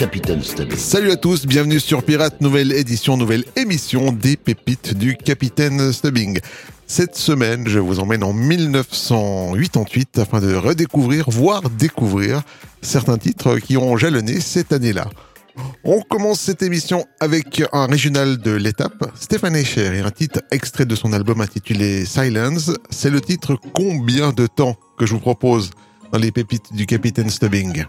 Capitaine Stubbing. Salut à tous, bienvenue sur Pirate, nouvelle édition, nouvelle émission des pépites du Capitaine Stubbing. Cette semaine, je vous emmène en 1988 afin de redécouvrir, voire découvrir certains titres qui ont jalonné cette année-là. On commence cette émission avec un régional de l'étape, Stéphane Escher, et un titre extrait de son album intitulé Silence. C'est le titre Combien de temps que je vous propose dans les pépites du Capitaine Stubbing?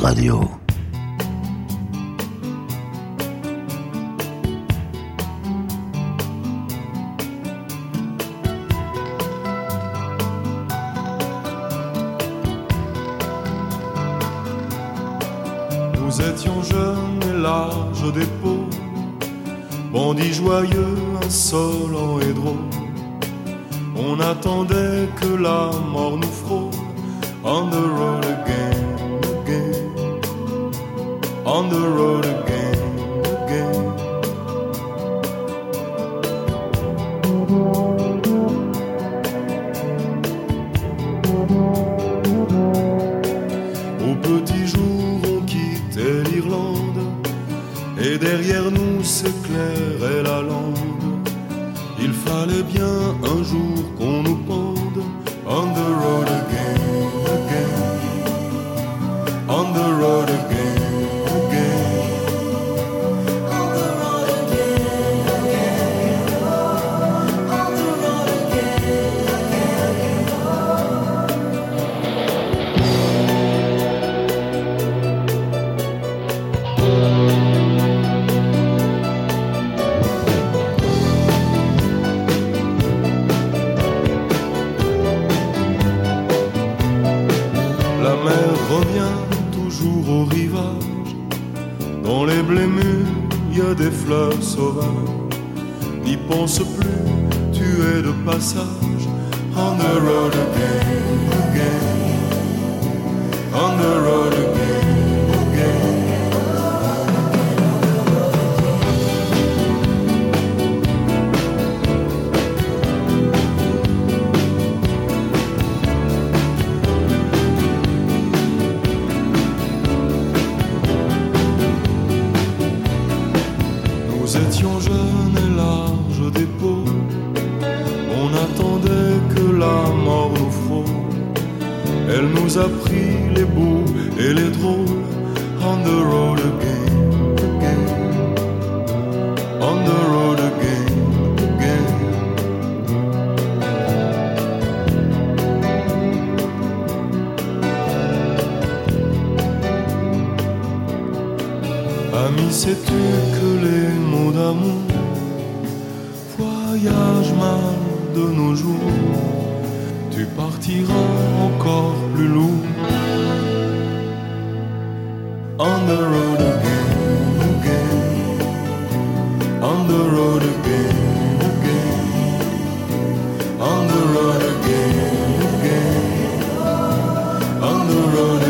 Radio. on the road again, again, on the road again, again, on the road again.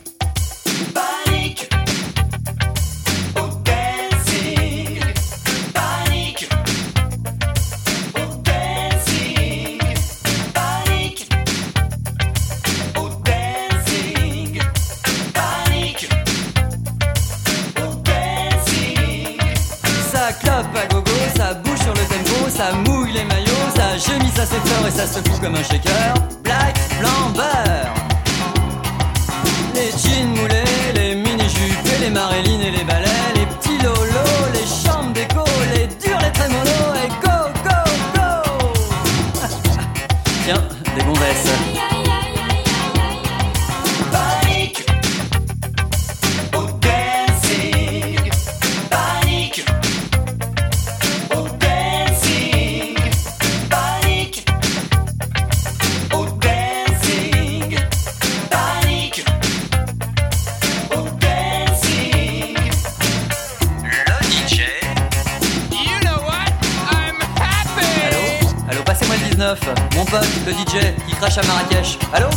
DJ qui crache à Marrakech. Allô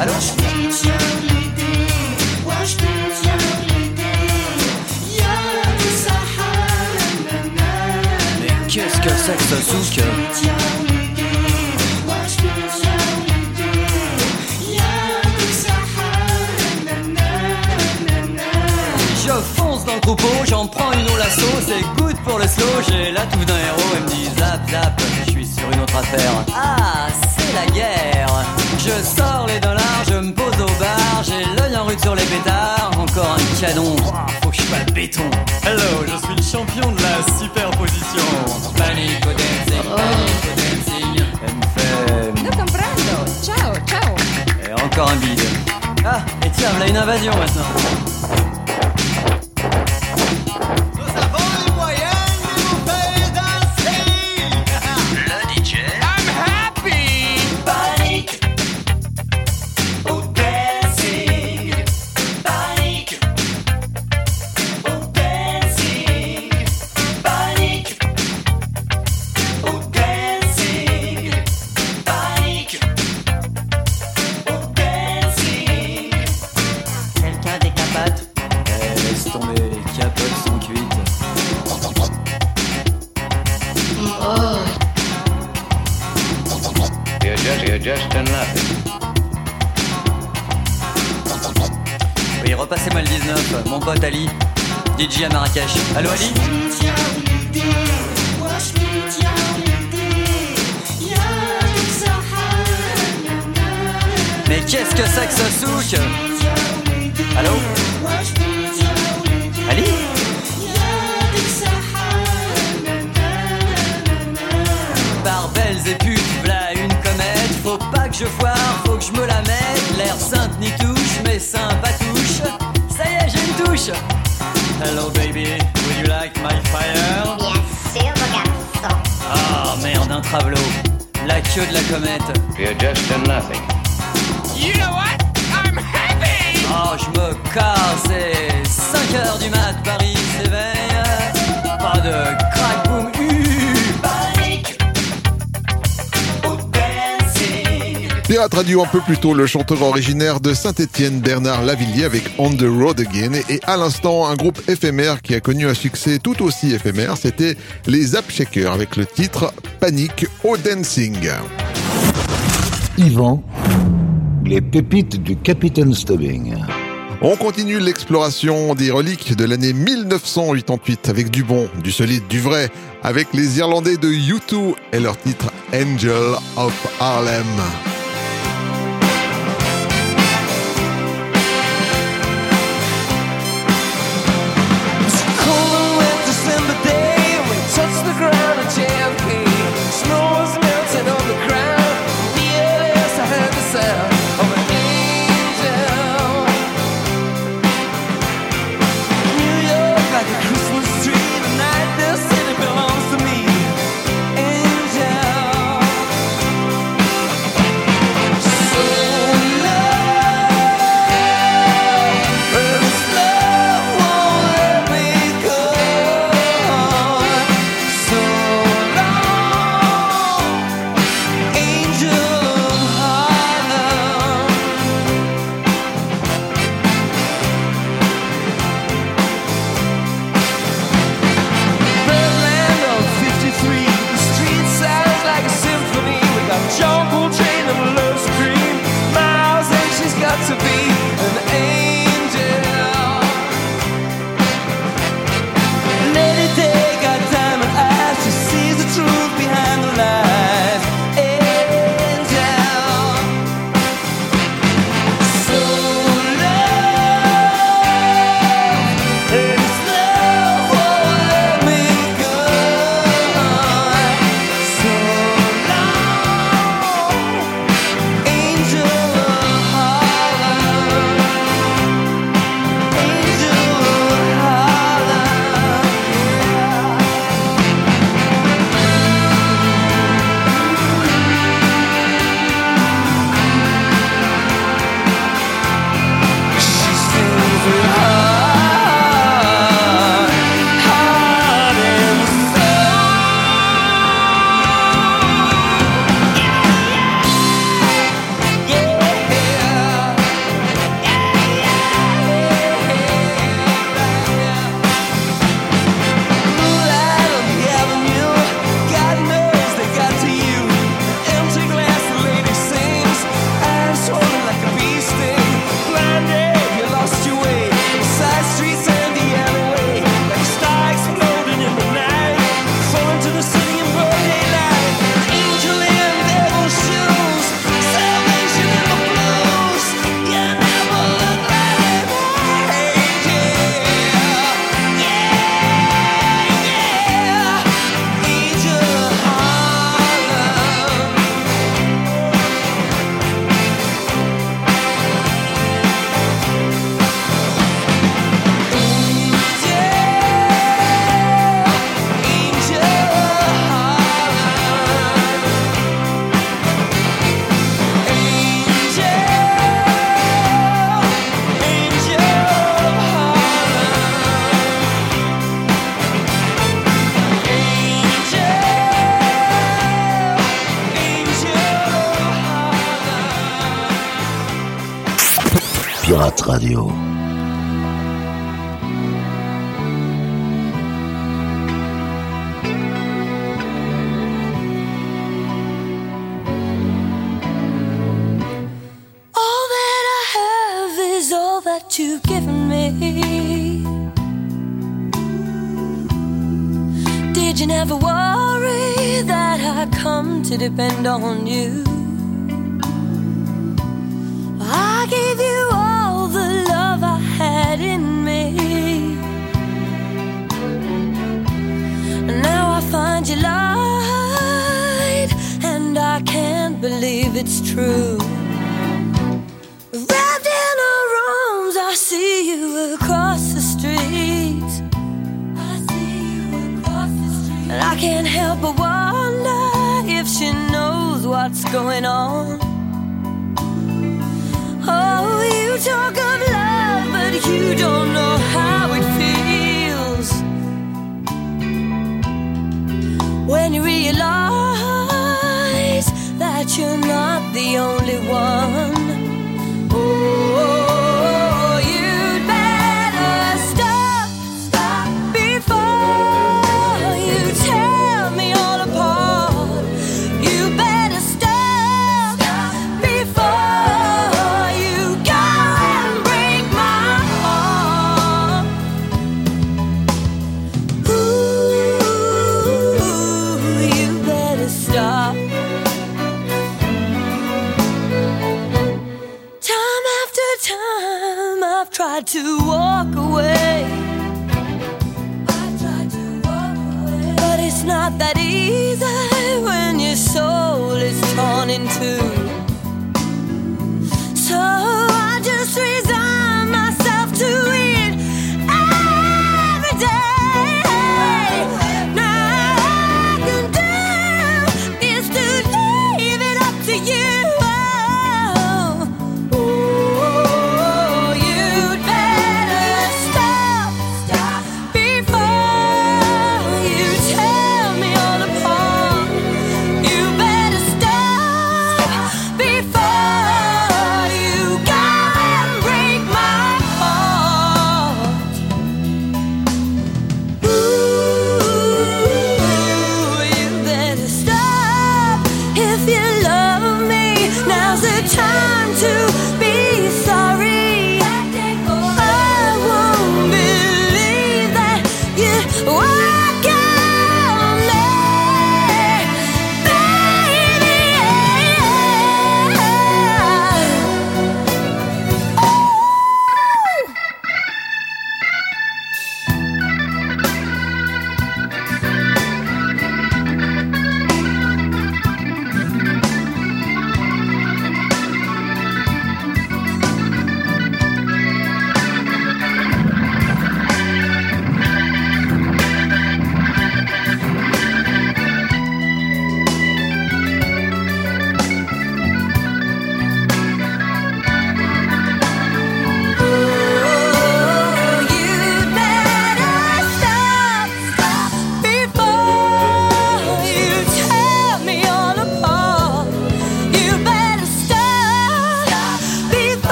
Allô Mais qu'est-ce que c'est que ce souk Je fonce dans le troupeau, j'en prends une au lasso, c'est good pour le slow, j'ai la touffe d'un héros, elle me dit zap zap, je suis sur une autre affaire. Ah, c'est la guerre Je sors les dollars, je me pose au bar, j'ai l'œil en rude sur les pétards, encore un canon, faut que je sois béton. Hello, je suis le champion de la superposition. Panic au dancing, panic au dancing. Fait... No comprendo. Ciao, ciao. Et encore un bide. Ah, et tiens, voilà une invasion maintenant. Just, you're just a nothing. Oui, repassez-moi le 19, mon pote Ali, DJ à Marrakech. Allô Ali Mais qu'est-ce que c'est que ce souk Allô je foire, faut que je me la mette. L'air sainte ni touche, mais sympatouche Ça y est, j'ai une touche. Hello baby, would you like my fire? Bien sûr, mon garçon. Ah merde, un travelot. La queue de la comète. You're just a nothing. Oh, je me casse, c'est 5 heures du mat, Paris s'éveille. Pas de crack boom, Pirate Radio un peu plus tôt, le chanteur originaire de Saint-Étienne, Bernard Lavillier avec On the Road Again. Et à l'instant, un groupe éphémère qui a connu un succès tout aussi éphémère, c'était les Zap Shakers avec le titre Panique au Dancing. Yvan, les pépites du Capitaine Stubbing. On continue l'exploration des reliques de l'année 1988 avec du bon, du solide, du vrai, avec les Irlandais de U2 et leur titre Angel of Harlem. 끝까지 Radio. And I can't help but wonder if she knows what's going on. Oh, you talk of love, but you don't know how it feels. When you realize that you're not the only one.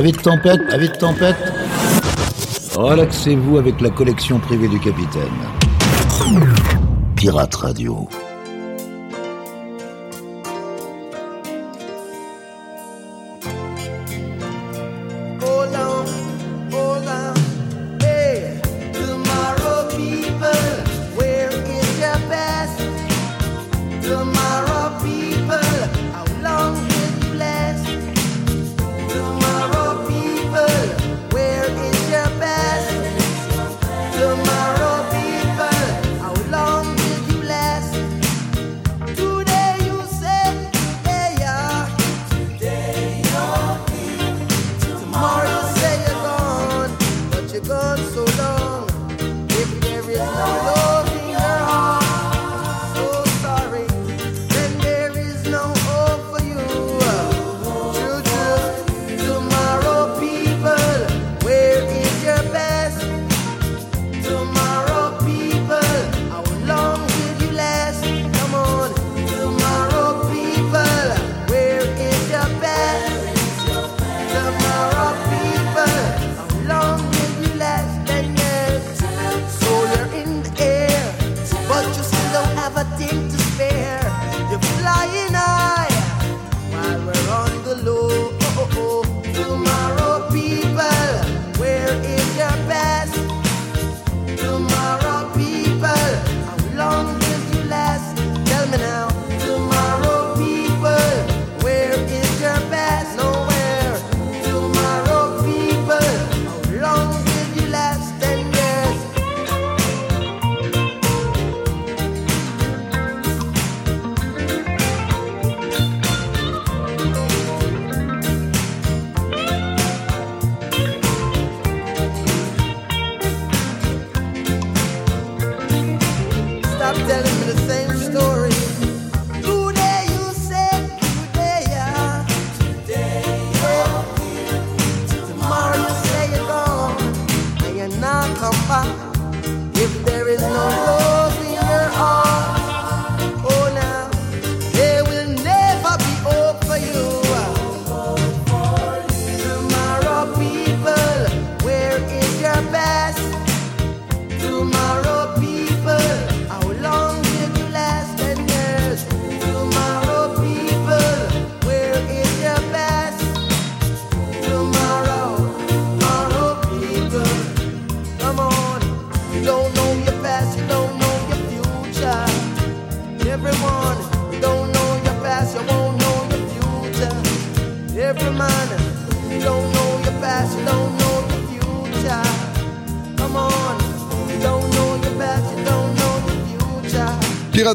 Avec tempête, avec tempête. Oh, Relaxez-vous avec la collection privée du capitaine. Pirate Radio.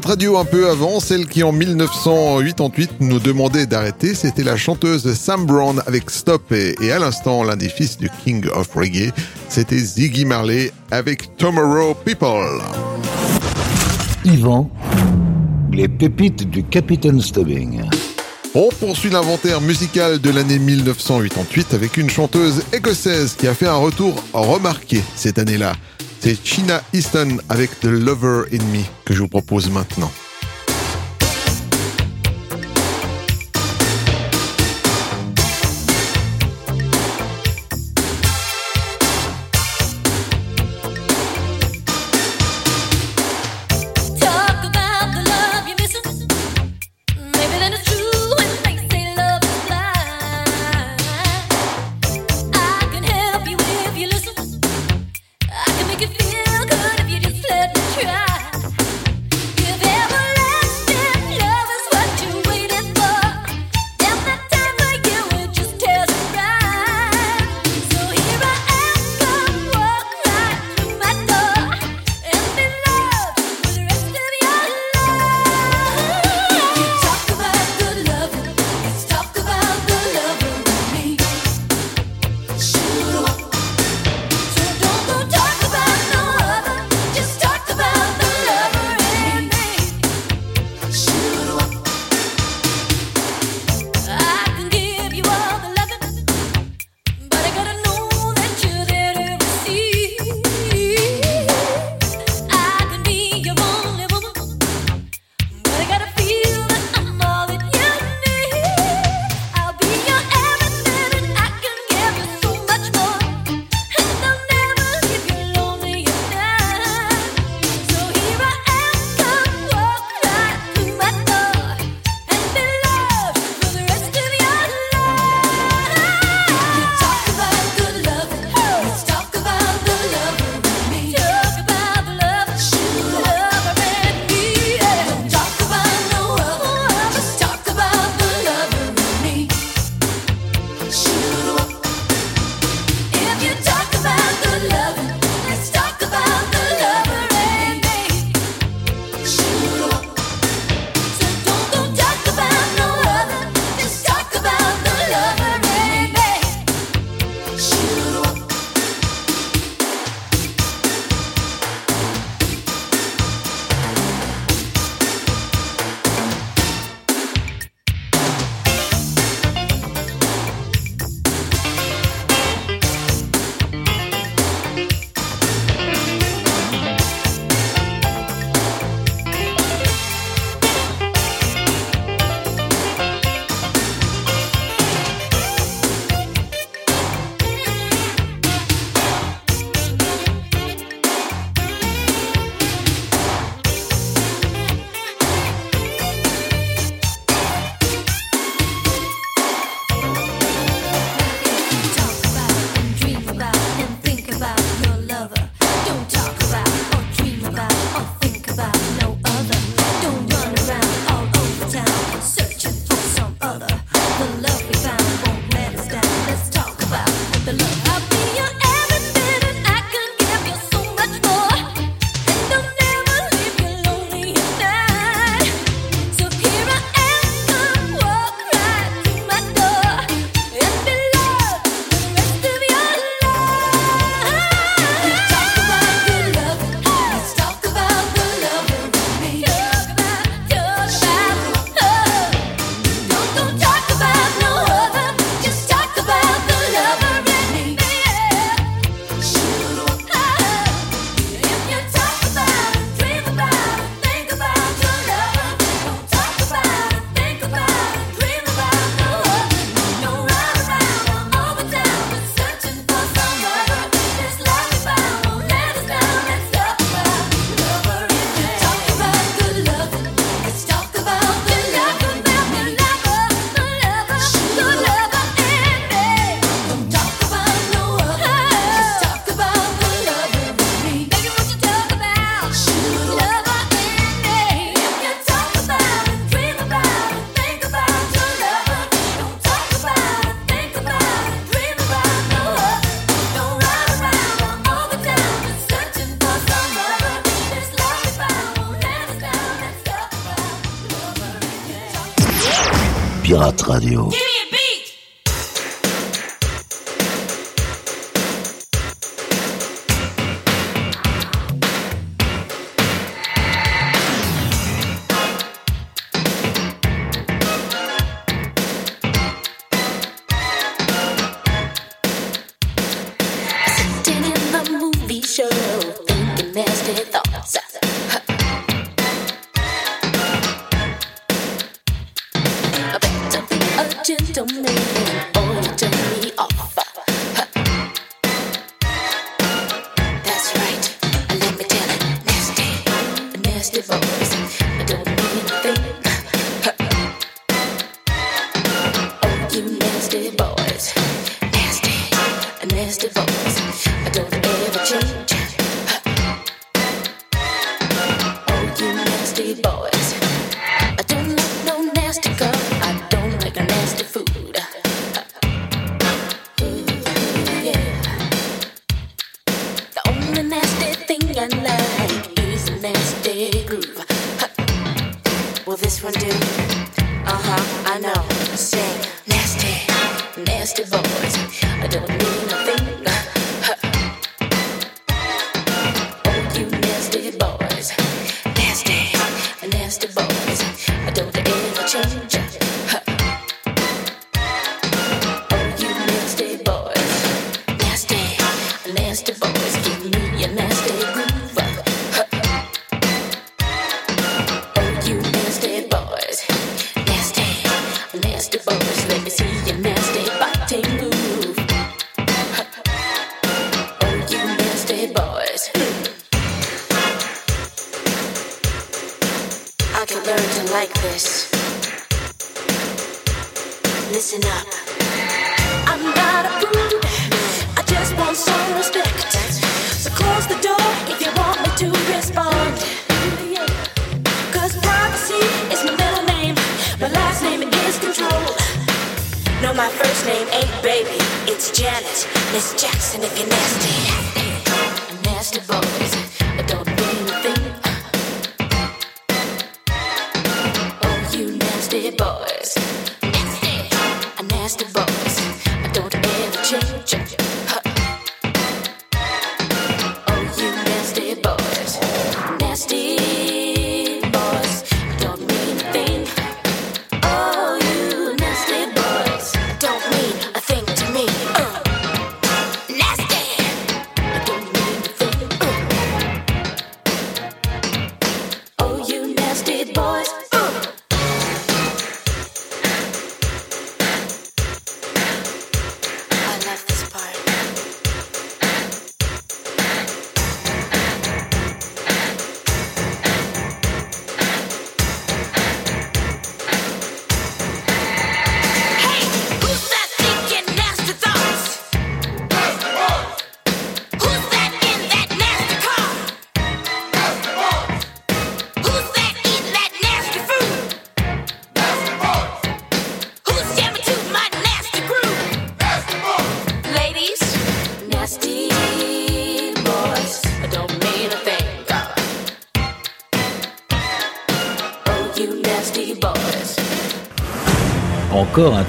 Radio un peu avant, celle qui en 1988 nous demandait d'arrêter, c'était la chanteuse Sam Brown avec Stop et, à l'instant l'un des fils du King of Reggae, c'était Ziggy Marley avec Tomorrow People. Yvan, les pépites du Capitaine Stubbing. On poursuit l'inventaire musical de l'année 1988 avec une chanteuse écossaise qui a fait un retour remarqué cette année-là. C'est China Easton avec The Lover in Me que je vous propose maintenant.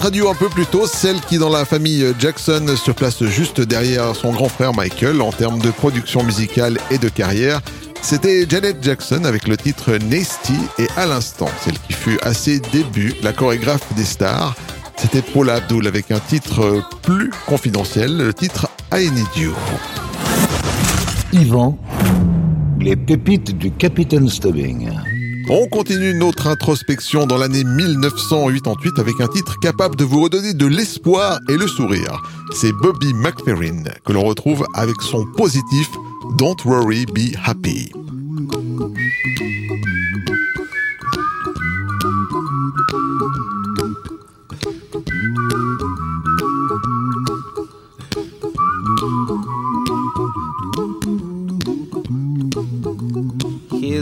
Pirate Radio un peu plus tôt, celle qui dans la famille Jackson se place juste derrière son grand frère Michael en termes de production musicale et de carrière. C'était Janet Jackson avec le titre Nasty et à l'instant, celle qui fut à ses débuts la chorégraphe des stars. C'était Paula Abdul avec un titre plus confidentiel, le titre I Need You. Yvan, les pépites du Capitaine Stubbing. On continue notre introspection dans l'année 1988 avec un titre capable de vous redonner de l'espoir et le sourire. C'est Bobby McFerrin que l'on retrouve avec son positif Don't Worry, Be Happy.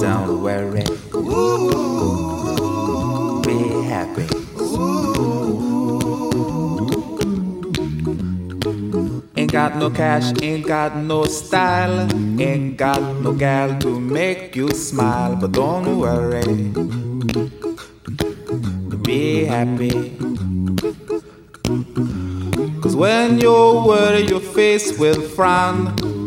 Don't worry. Be happy. Ain't got no cash, ain't got no style, ain't got no gal to make you smile, but don't worry. Be happy. Cause when you worry, your face will frown,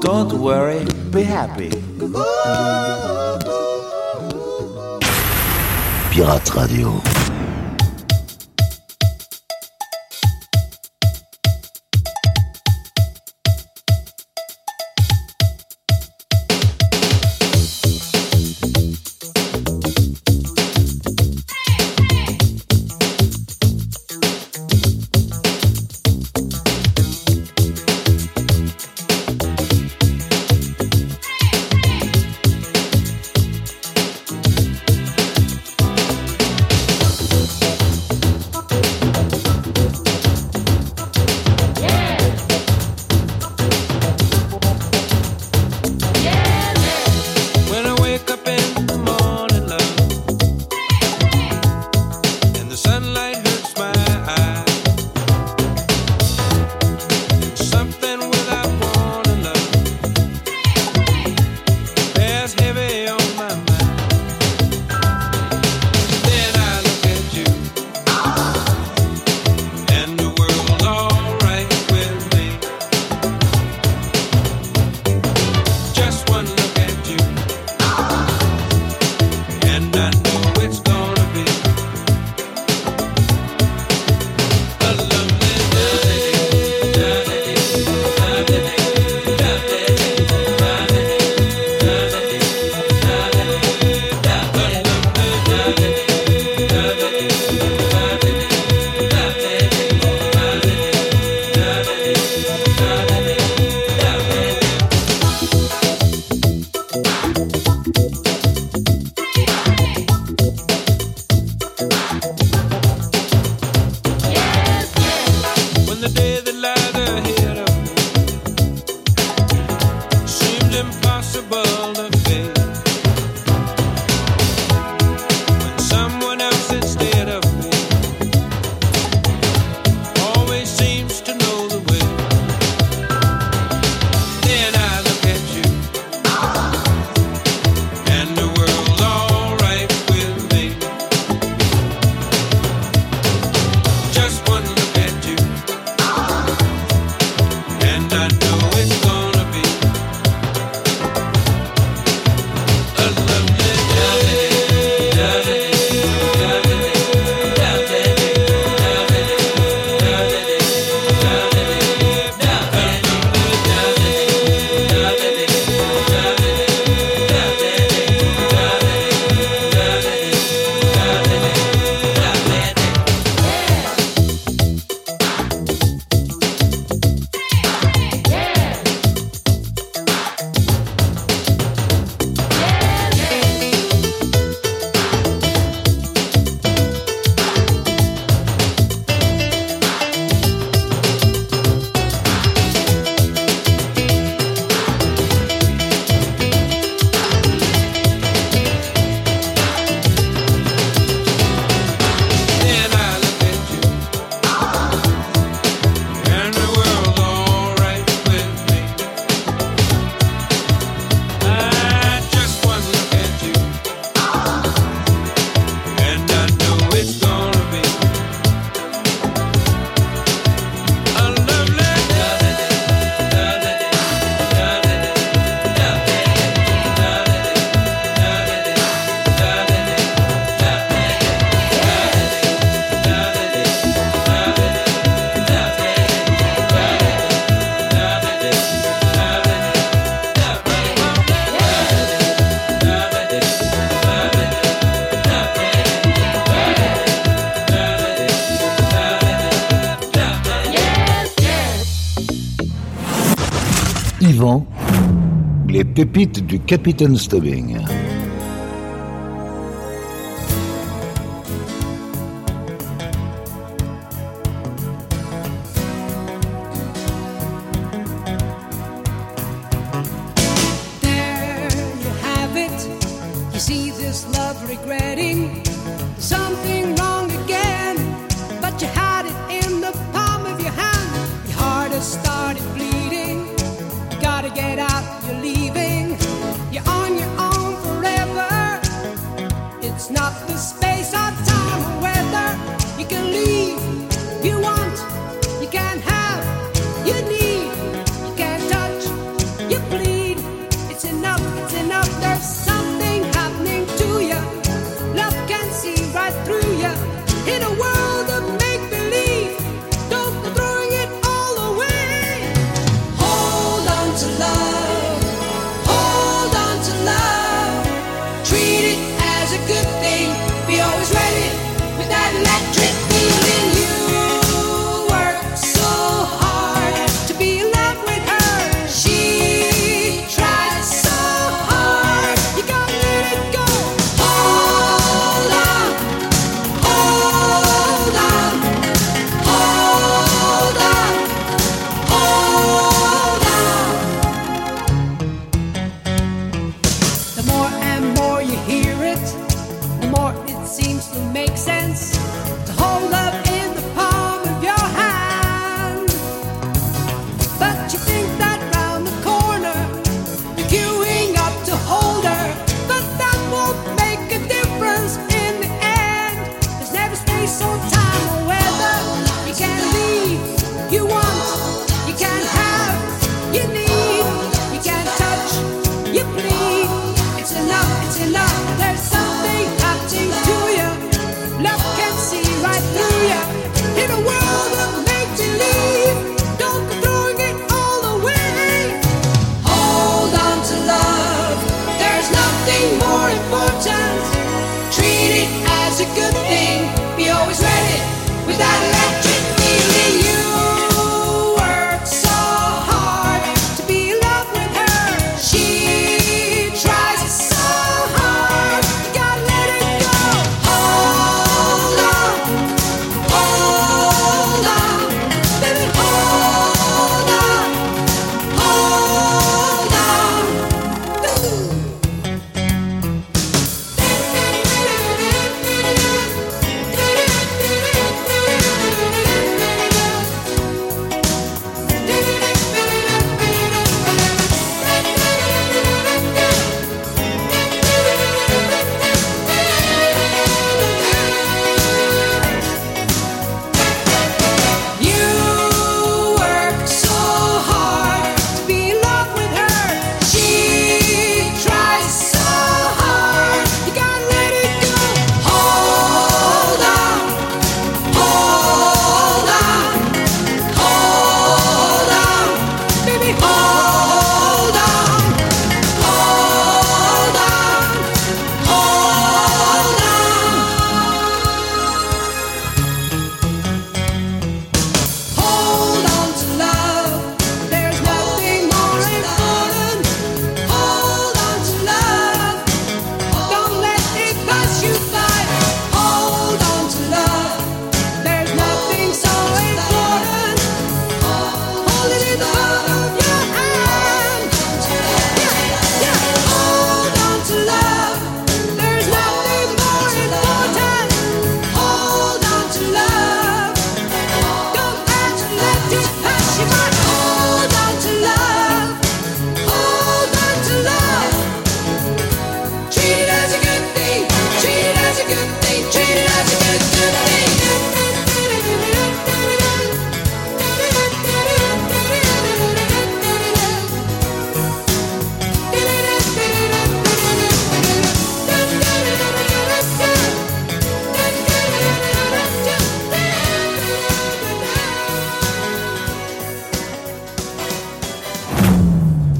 Don't worry, be happy. Pirate Radio. pépite du capitaine Stubbing.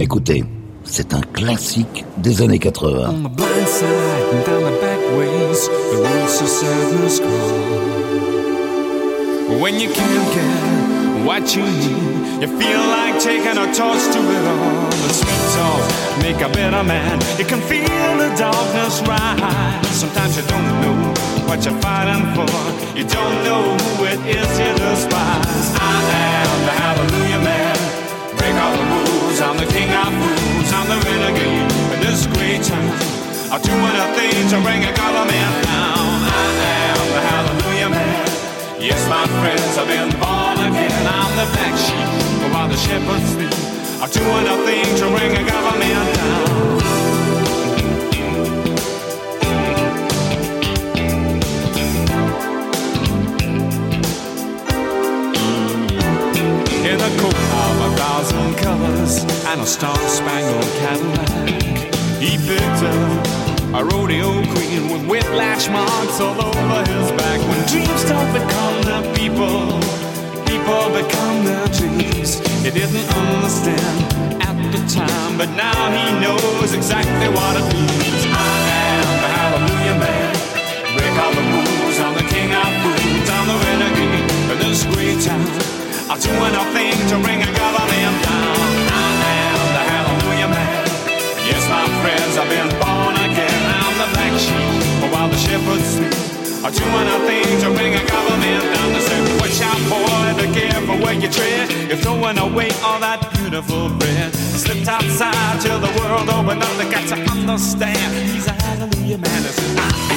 Écoutez, c'est un classique des années 80. On the blind side and down the back ways, the roots of sadness call. When you can't get what you need, you feel like taking a torch to it all. The sweet talk make a better man. You can feel the darkness rise. Sometimes you don't know what you're fighting for. You don't know who it is you despise. I am the hallelujah man. The king of fools. I'm the renegade in this great town. I'll do anything to bring a government down. I am the hallelujah man. Yes, my friends, I've been born again. I'm the black sheep while the shepherds sleep. I'll do anything to bring a government down. Colors and a star-spangled Cadillac, he picked up a rodeo queen with whiplash marks all over his back. When dreams don't become the people, people become their dreams. He didn't understand at the time, but now he knows exactly what it means. I am the hallelujah man. Break all the rules. I'm the king of fools. I'm the renegade in this great town. I'll do anything to bring a government down. The shepherds sleep. I'll do anything to bring a government down. They say, watch out, boy, be careful where you tread. You're throwing away all that beautiful bread. Slipped outside till the world opened up. They got to understand. He's a hallelujah man.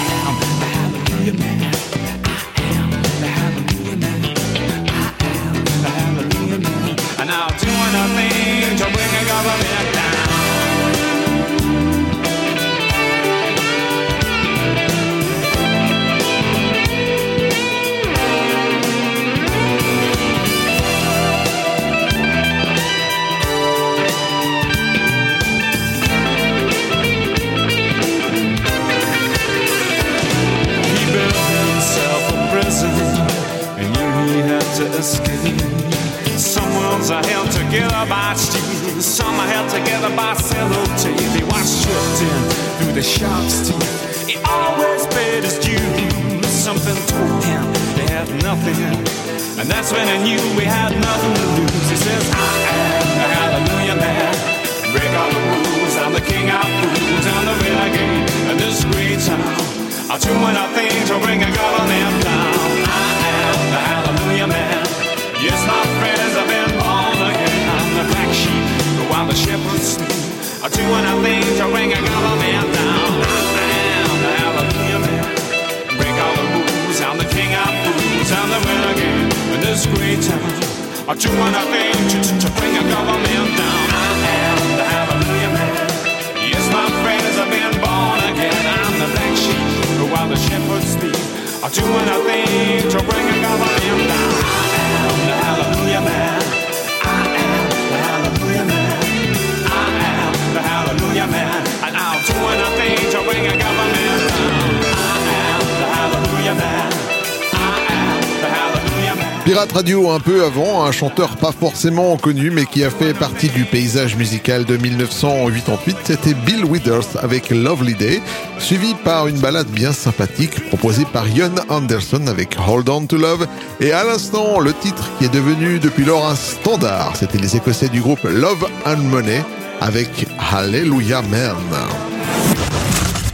Radio un peu avant, un chanteur pas forcément connu mais qui a fait partie du paysage musical de 1988, c'était Bill Withers avec Lovely Day, suivi par une balade bien sympathique proposée par Ian Anderson avec Hold On to Love et à l'instant le titre qui est devenu depuis lors un standard, c'était les Écossais du groupe Love and Money avec Hallelujah Man.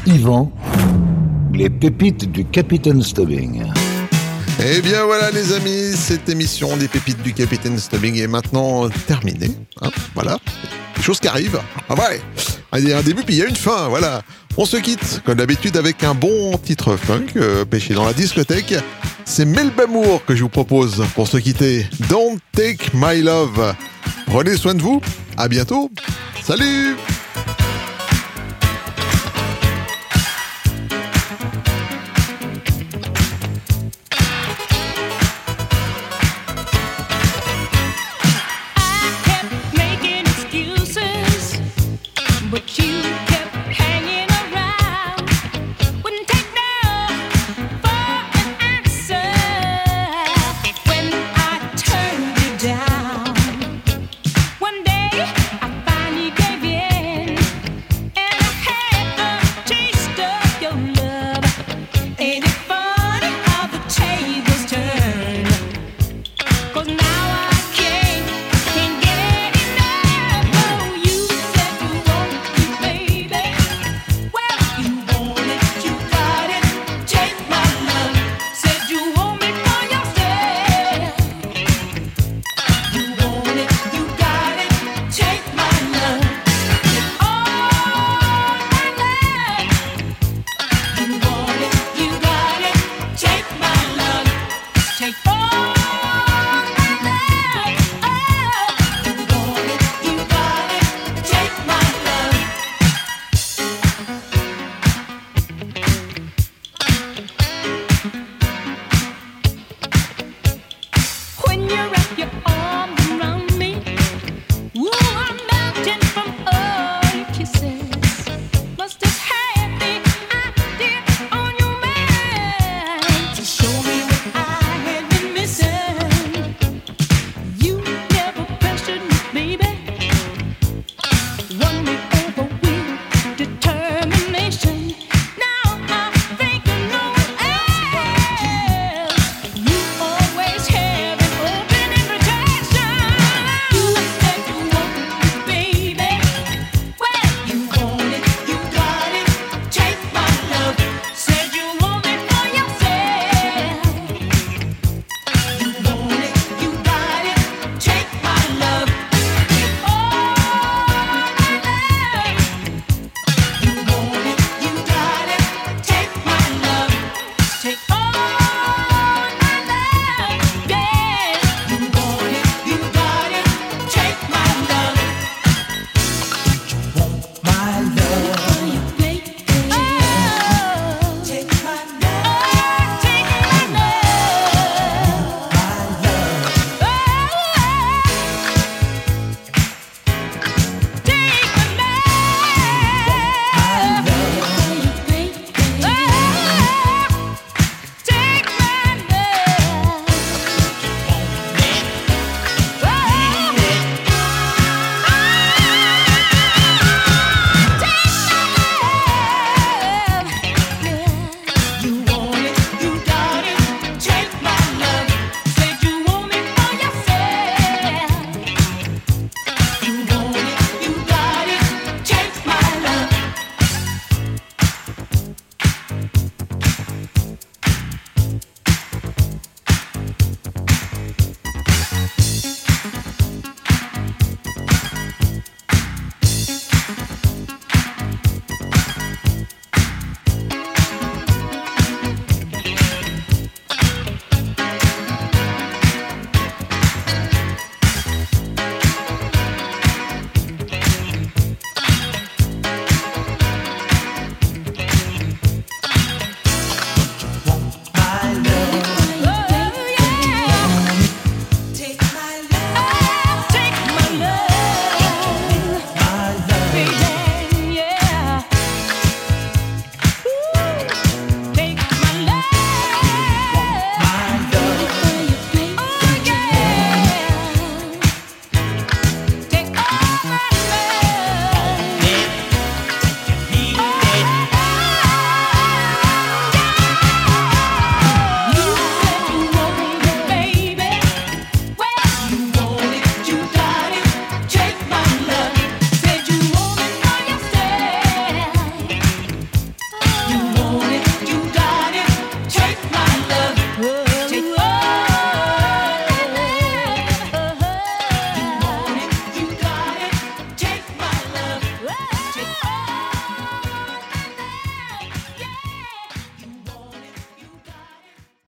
Yvan, les pépites du Capitaine Stubbing. Eh bien voilà les amis, cette émission des pépites du Capitaine Stubbing est maintenant terminée. Hein, voilà, des choses qui arrivent. Ah ouais, il y a un début puis il y a une fin, voilà. On se quitte, comme d'habitude, avec un bon titre funk euh, pêché dans la discothèque. C'est Melbamour que je vous propose pour se quitter. Don't take my love. Prenez soin de vous, à bientôt. Salut